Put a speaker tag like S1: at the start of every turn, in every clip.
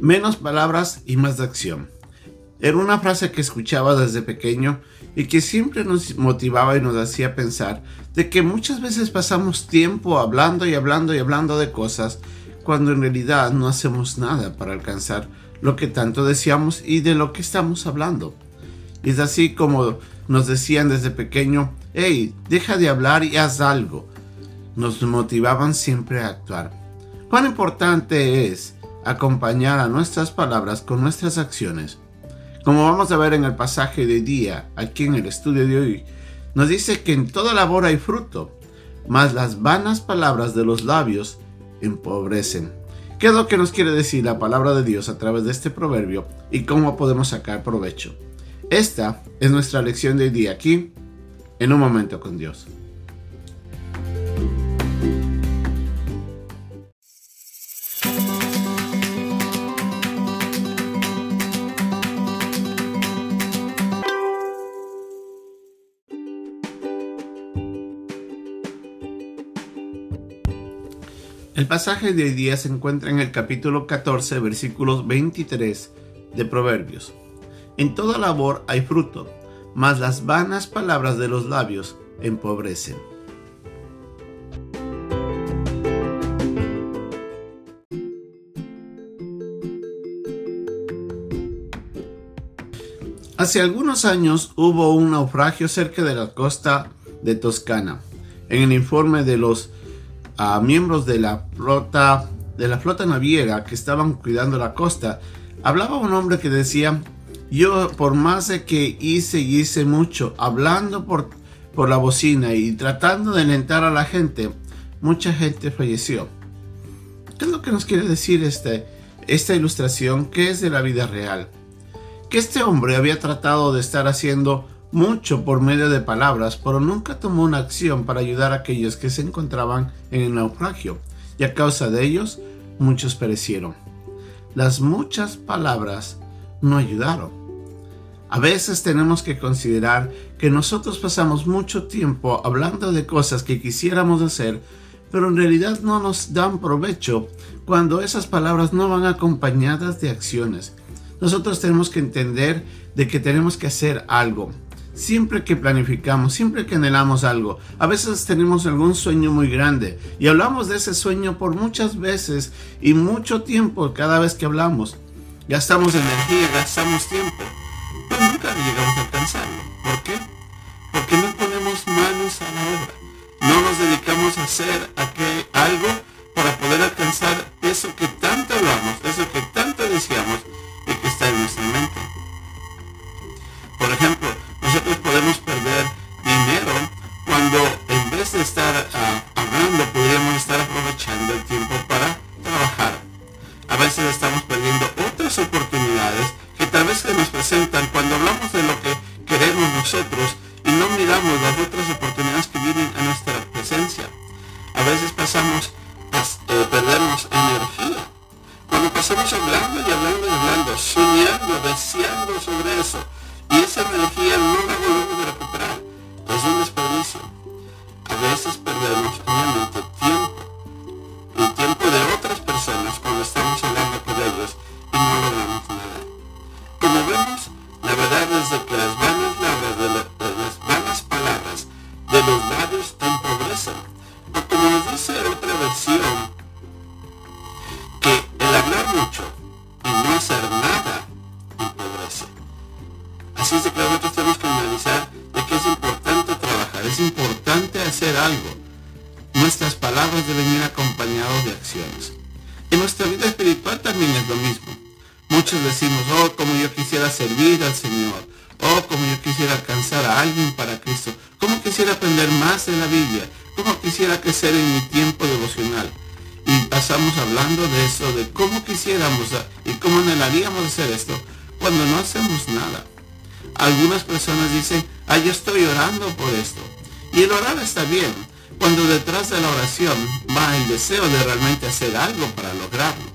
S1: Menos palabras y más de acción. Era una frase que escuchaba desde pequeño y que siempre nos motivaba y nos hacía pensar de que muchas veces pasamos tiempo hablando y hablando y hablando de cosas cuando en realidad no hacemos nada para alcanzar lo que tanto deseamos y de lo que estamos hablando. Es así como nos decían desde pequeño, hey, deja de hablar y haz algo. Nos motivaban siempre a actuar. Cuán importante es acompañar a nuestras palabras con nuestras acciones. Como vamos a ver en el pasaje de día, aquí en el estudio de hoy, nos dice que en toda labor hay fruto, mas las vanas palabras de los labios empobrecen. ¿Qué es lo que nos quiere decir la palabra de Dios a través de este proverbio y cómo podemos sacar provecho? Esta es nuestra lección de día aquí, en un momento con Dios. El pasaje de hoy día se encuentra en el capítulo 14, versículos 23 de Proverbios. En toda labor hay fruto, mas las vanas palabras de los labios empobrecen. Hace algunos años hubo un naufragio cerca de la costa de Toscana. En el informe de los a miembros de la flota de la flota naviera que estaban cuidando la costa, hablaba un hombre que decía, yo por más de que hice y hice mucho, hablando por, por la bocina y tratando de alentar a la gente, mucha gente falleció. ¿Qué es lo que nos quiere decir este, esta ilustración que es de la vida real? Que este hombre había tratado de estar haciendo mucho por medio de palabras, pero nunca tomó una acción para ayudar a aquellos que se encontraban en el naufragio, y a causa de ellos muchos perecieron. Las muchas palabras no ayudaron. A veces tenemos que considerar que nosotros pasamos mucho tiempo hablando de cosas que quisiéramos hacer, pero en realidad no nos dan provecho cuando esas palabras no van acompañadas de acciones. Nosotros tenemos que entender de que tenemos que hacer algo, Siempre que planificamos, siempre que anhelamos algo, a veces tenemos algún sueño muy grande y hablamos de ese sueño por muchas veces y mucho tiempo cada vez que hablamos. Gastamos energía, gastamos tiempo, pero nunca llegamos a alcanzarlo. ¿Por qué? Porque no ponemos manos a la obra. No nos dedicamos a hacer algo para poder alcanzar eso que estamos perdiendo otras oportunidades que tal vez se nos presentan cuando hablamos de lo que queremos nosotros y no miramos las otras oportunidades que vienen a nuestra presencia. A veces pasamos a eh, perdernos energía. Cuando pasamos hablando y hablando y hablando, soñando, deseando sobre eso, y esa energía no es importante hacer algo. Nuestras palabras deben ir acompañadas de acciones. En nuestra vida espiritual también es lo mismo. Muchos decimos, oh, como yo quisiera servir al Señor, oh, como yo quisiera alcanzar a alguien para Cristo, como quisiera aprender más de la Biblia, como quisiera crecer en mi tiempo devocional. Y pasamos hablando de eso, de cómo quisiéramos y cómo anhelaríamos hacer esto, cuando no hacemos nada. Algunas personas dicen, ah, yo estoy orando por esto. Y el orar está bien, cuando detrás de la oración va el deseo de realmente hacer algo para lograrlo.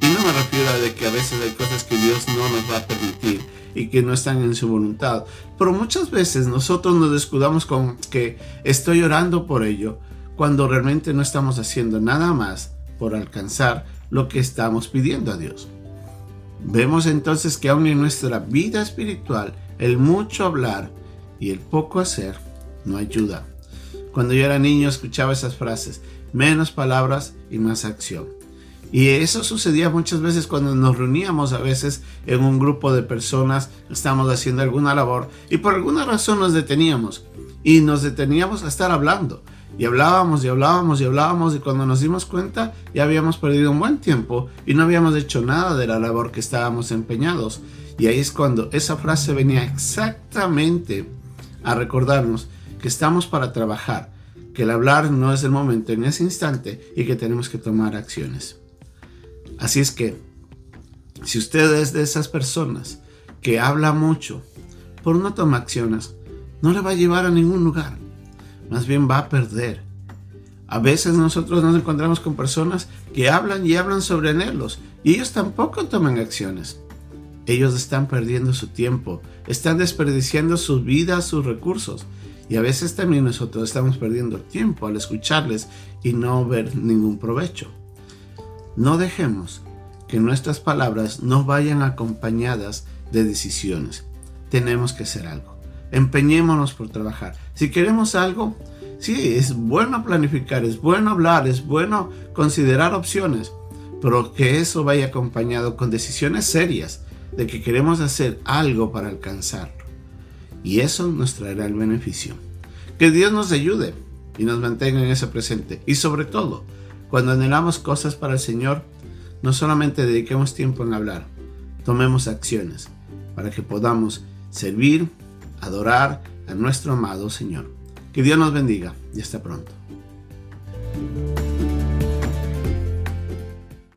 S1: Y no me refiero a de que a veces hay cosas que Dios no nos va a permitir y que no están en su voluntad. Pero muchas veces nosotros nos descuidamos con que estoy orando por ello, cuando realmente no estamos haciendo nada más por alcanzar lo que estamos pidiendo a Dios. Vemos entonces que aún en nuestra vida espiritual, el mucho hablar y el poco hacer no ayuda. Cuando yo era niño escuchaba esas frases, menos palabras y más acción. Y eso sucedía muchas veces cuando nos reuníamos a veces en un grupo de personas, estábamos haciendo alguna labor y por alguna razón nos deteníamos y nos deteníamos a estar hablando. Y hablábamos y hablábamos y hablábamos y cuando nos dimos cuenta ya habíamos perdido un buen tiempo y no habíamos hecho nada de la labor que estábamos empeñados. Y ahí es cuando esa frase venía exactamente a recordarnos que estamos para trabajar, que el hablar no es el momento en ese instante y que tenemos que tomar acciones. Así es que, si usted es de esas personas que habla mucho, por no toma acciones, no le va a llevar a ningún lugar, más bien va a perder. A veces nosotros nos encontramos con personas que hablan y hablan sobre anhelos y ellos tampoco toman acciones. Ellos están perdiendo su tiempo, están desperdiciando su vida, sus recursos. Y a veces también nosotros estamos perdiendo tiempo al escucharles y no ver ningún provecho. No dejemos que nuestras palabras no vayan acompañadas de decisiones. Tenemos que hacer algo. Empeñémonos por trabajar. Si queremos algo, sí, es bueno planificar, es bueno hablar, es bueno considerar opciones, pero que eso vaya acompañado con decisiones serias de que queremos hacer algo para alcanzarlo. Y eso nos traerá el beneficio. Que Dios nos ayude y nos mantenga en ese presente. Y sobre todo, cuando anhelamos cosas para el Señor, no solamente dediquemos tiempo en hablar, tomemos acciones para que podamos servir, adorar a nuestro amado Señor. Que Dios nos bendiga y hasta pronto.